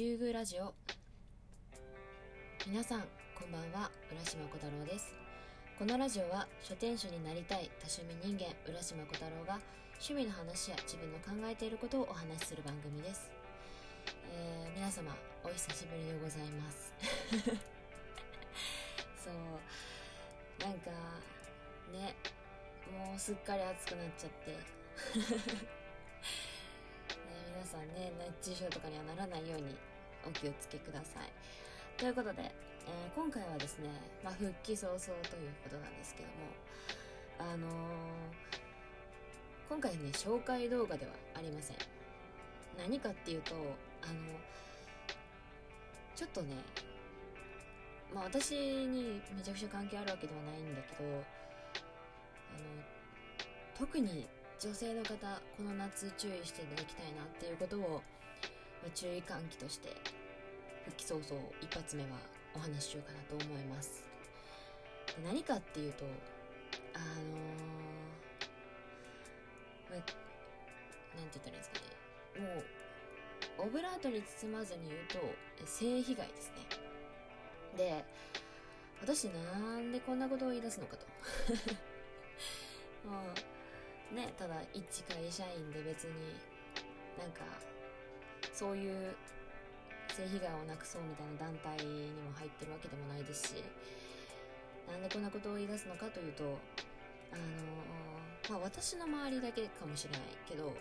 竜宮ラジオ。皆さんこんばんは。浦島小太郎です。このラジオは書店主になりたい多趣味人間浦島小太郎が趣味の話や自分の考えていることをお話しする番組です、えー皆様お久しぶりでございます。そう。なんかねもうすっかり暑くなっちゃって。ね、皆さんね熱中症とかにはならないようにお気をつけください。ということで、えー今回はですね、まあ、復帰早々ということなんですけどもあのー今回ね紹介動画ではありません。何かっていうとあのちょっとねまあ私にめちゃくちゃ関係あるわけではないんだけどあの特に女性の方この夏注意していただきたいなっていうことを、ま注意喚起として復帰早々一発目はお話ししようかなと思います。で何かっていうとあのーまあなんて言ったらいいんですかね。もうオブラートに包まずに言うと性被害ですね。で私なんでこんなことを言い出すのかと。もうねただ一会社員で別になんかそういう性被害をなくそうみたいな団体にも入ってるわけでもないですしなんでこんなことを言い出すのかというとあのまあ私の周りだけかもしれないけど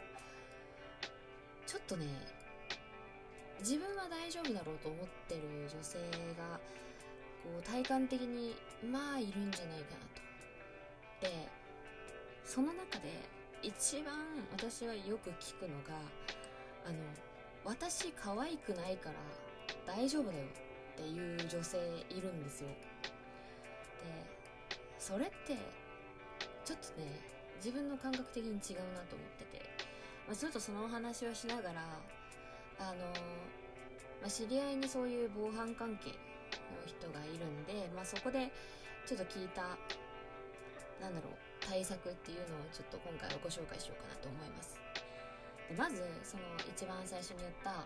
ちょっとね自分は大丈夫だろうと思ってる女性がこう体感的にまあいるんじゃないかなと。でその中で一番私はよく聞くのがあの私可愛くないから大丈夫だよっていう女性いるんですよ。でそれってちょっとね自分の感覚的に違うなと思ってて、まあ、ちょっとそのお話をしながらあの、まあ、知り合いにそういう防犯関係の人がいるんで、まあ、そこでちょっと聞いたなんだろう対策っていうのをちょっと今回はご紹介しようかなと思います。でまずその一番最初に言ったあの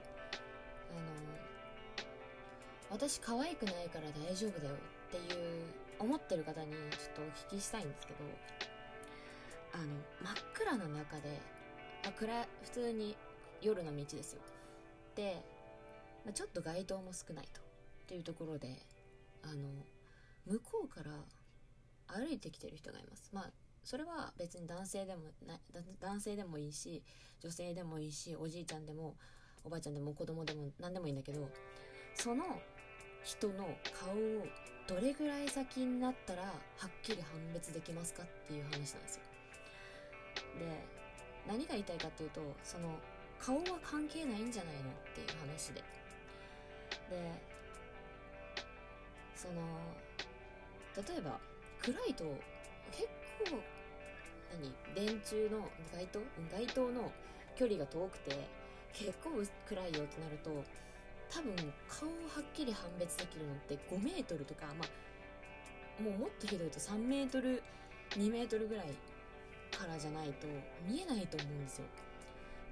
私可愛くないから大丈夫だよっていう思ってる方にちょっとお聞きしたいんですけどあの真っ暗な中で、あ、暗普通に夜の道ですよ。で、まあ、ちょっと街灯も少ないとっていうところであの向こうから歩いてきてる人がいます。まあそれは別に男性でもな男性でもいいし女性でもいいしおじいちゃんでもおばあちゃんでも子供でも何でもいいんだけどその人の顔をどれぐらい先になったらはっきり判別できますかっていう話なんですよ。で何が言いたいかっていうとその顔は関係ないんじゃないのっていう話で。でその例えば暗いと結構何？電柱の街灯？街灯の距離が遠くて結構暗いよってなると多分顔をはっきり判別できるのって5メートルとかまあもうもっとひどいと3メートル2メートルぐらいからじゃないと見えないと思うんですよ。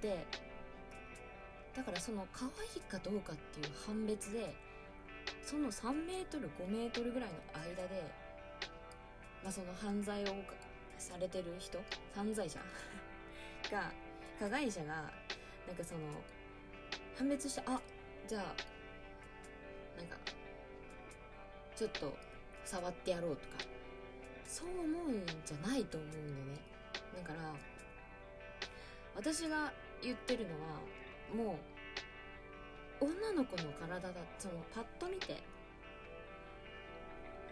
でだからその可愛いかどうかっていう判別でその3メートル5メートルぐらいの間で、まあ、その犯罪をされてる人？犯罪者？が加害者がなんかその判別してあじゃあなんかちょっと触ってやろうとか。そう思うんじゃないと思うんだよね。だから私が言ってるのはもう女の子の体だそのパッと見て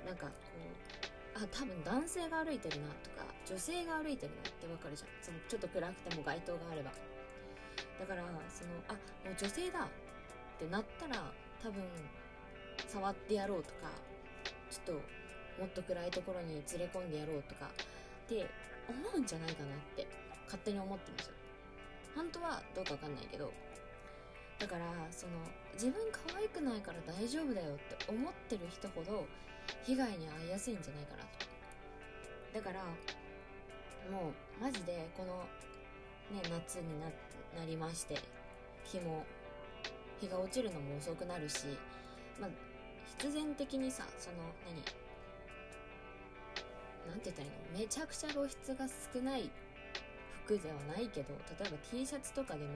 なんかこうあ多分男性が歩いてるなとか女性が歩いてるなってわかるじゃん。そのちょっと暗くても街灯があれば。だからそのあもう女性だってなったら多分触ってやろうとかちょっともっと暗いところに連れ込んでやろうとかって思うんじゃないかなって勝手に思ってるんですよ。本当はどうかわかんないけど。だからその自分可愛くないから大丈夫だよって思ってる人ほど被害に遭いやすいんじゃないかなと。だからもうマジでこのね夏にななりまして日も日が落ちるのも遅くなるしまあ必然的にさその何なんて言ったらいいの？めちゃくちゃ露出が少ない服ではないけど例えば T シャツとかでも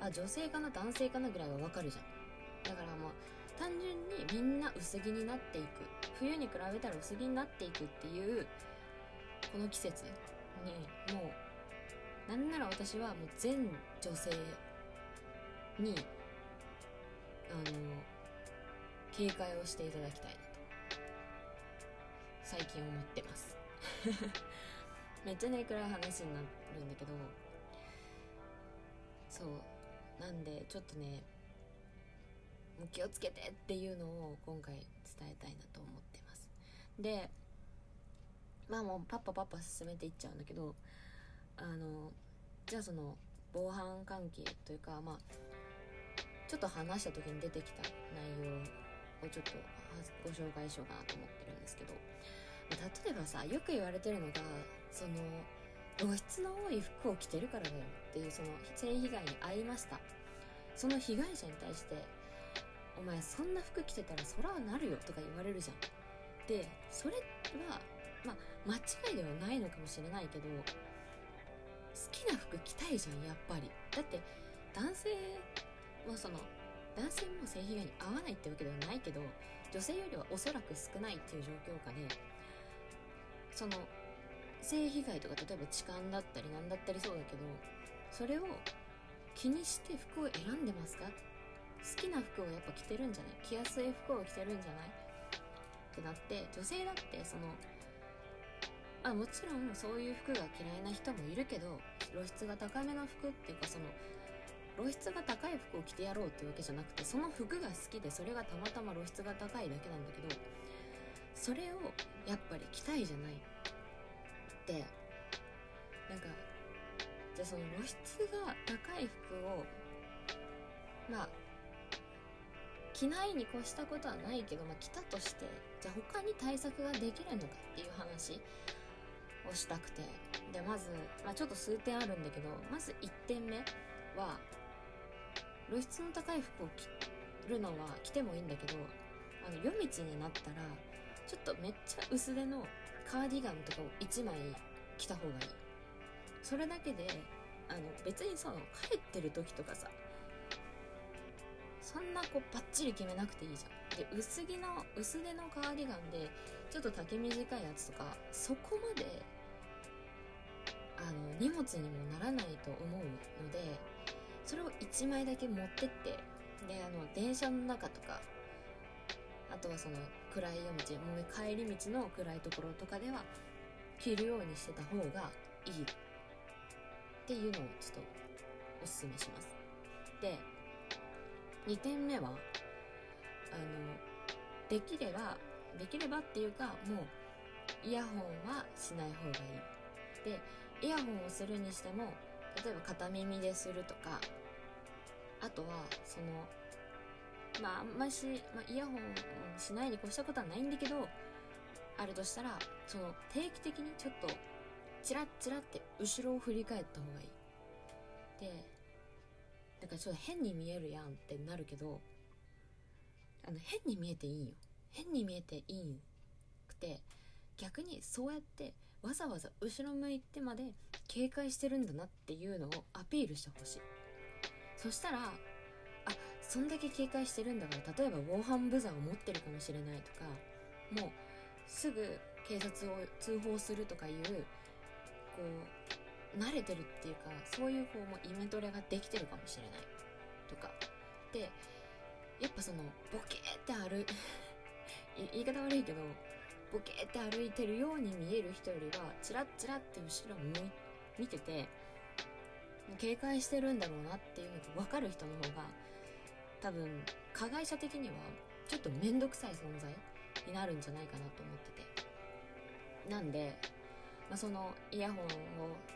あ女性かな男性かなぐらいはわかるじゃん。だから単純にみんな薄着になっていく。冬に比べたら薄着になっていくっていうこの季節にもうなんなら私はもう全女性にあの警戒をしていただきたいなと。最近思ってます。めっちゃね暗い話になるんだけど。そう。なんでちょっとね気をつけてっていうのを今回伝えたいなと思ってます。でまあもうパッパパッパ進めていっちゃうんだけどあのじゃあその防犯関係というかまあちょっと話した時に出てきた内容をちょっとご紹介しようかなと思ってるんですけど例えばさよく言われてるのがその露出の多い服を着てるからだよっていうその性被害に遭いました。その被害者に対してお前そんな服着てたらそらなるよとか言われるじゃん。でそれはまあ間違いではないのかもしれないけど好きな服着たいじゃんやっぱり。だって男性はその男性も性被害に遭わないってわけではないけど女性よりはおそらく少ないっていう状況下でその性被害とか例えば痴漢だったり何だったりそうだけどそれを気にして服を選んでますか？好きな服をやっぱ着てるんじゃない？着やすい服を着てるんじゃない？ってなって女性だってそのあもちろんそういう服が嫌いな人もいるけど露出が高めの服っていうかその露出が高い服を着てやろうっていうわけじゃなくてその服が好きでそれがたまたま露出が高いだけなんだけどそれをやっぱり着たいじゃないってなんかじゃあその露出が高い服をまあ着ないに越したことはないけど、まあ、着たとしてじゃあ他に対策ができるのかっていう話をしたくて。でまず、まあ、ちょっと数点あるんだけどまず1点目は露出の高い服を着るのは着てもいいんだけどあの夜道になったらちょっとめっちゃ薄手のカーディガンとかを1枚着た方がいい。それだけであの別にその帰ってる時とかさそんなこうバッチリ決めなくていいじゃん。で薄着の薄手のカーディガンでちょっと丈短いやつとかそこまであの荷物にもならないと思うのでそれを1枚だけ持ってってであの電車の中とかあとはその暗い夜道もう帰り道の暗いところとかでは着るようにしてた方がいいっていうのをちょっとおすすめします。で2点目はあのできればできればっていうかもうイヤホンはしない方がいい。でイヤホンをするにしても例えば片耳でするとかあとはそのまああんまし、まあ、イヤホンしないに越したことはないんだけどあるとしたらその定期的にちょっとチラッチラって後ろを振り返った方がいい。でだからちょっと変に見えるやんってなるけどあの変に見えていいよ。変に見えていいくて逆にそうやってわざわざ後ろ向いてまで警戒してるんだなっていうのをアピールしてほしい。そしたらあそんだけ警戒してるんだから例えば防犯ブザーを持ってるかもしれないとかもうすぐ警察を通報するとかいうこう慣れてるっていうかそういう方もイメトレができてるかもしれないとか。でやっぱそのボケーって歩 言い方悪いけどボケーって歩いてるように見える人よりはチラッチラって後ろ向見てて警戒してるんだろうなっていうのが分かる人の方が多分加害者的にはちょっと面倒くさい存在になるんじゃないかなと思ってて。なんで、まあ、そのイヤホンを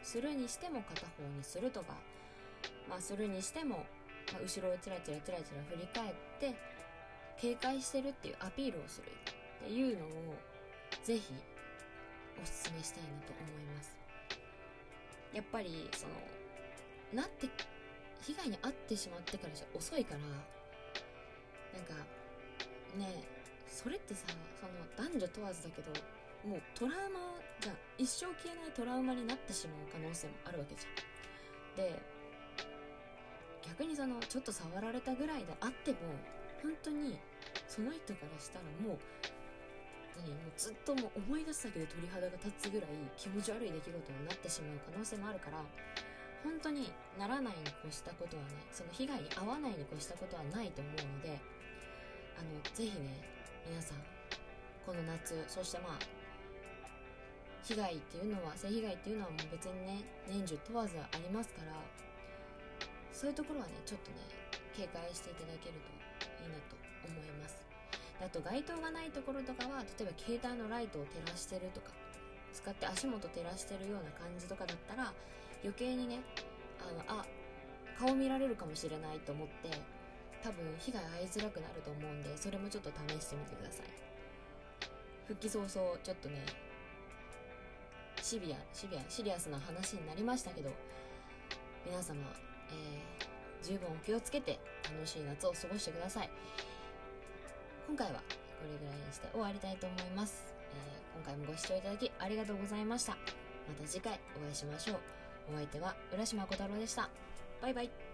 するにしても片方にするとか、まあ、するにしても、まあ、後ろをチラチラチラチラ振り返って警戒してるっていうアピールをするっていうのをぜひおすすめしたいなと思います。やっぱりそのなって被害に遭ってしまってからじゃ遅いからなんかねそれってさその男女問わずだけどもうトラウマじゃ一生消えないトラウマになってしまう可能性もあるわけじゃん。で逆にそのちょっと触られたぐらいであっても本当にその人からしたらもう何もうずっともう思い出すだけで鳥肌が立つぐらい気持ち悪い出来事になってしまう可能性もあるから本当にならないに越したことはねその被害に遭わないに越したことはないと思うのであのぜひね皆さんこの夏そしてまあ被害っていうのは性被害っていうのはもう別にね年中問わずありますからそういうところはねちょっとね警戒していただけるといいなと思います。あと街灯がないところとかは例えば携帯のライトを照らしてるとか使って足元照らしてるような感じとかだったら余計にねあのあ顔見られるかもしれないと思って多分被害遭いづらくなると思うんでそれもちょっと試してみてください。復帰早々ちょっとねシビアシビアシリアスな話になりましたけど皆様、えー、十分お気をつけて楽しい夏を過ごしてください。今回はこれぐらいにして終わりたいと思います、えー、今回もご視聴いただきありがとうございました。また次回お会いしましょう。お相手は浦島小太郎でした。バイバイ。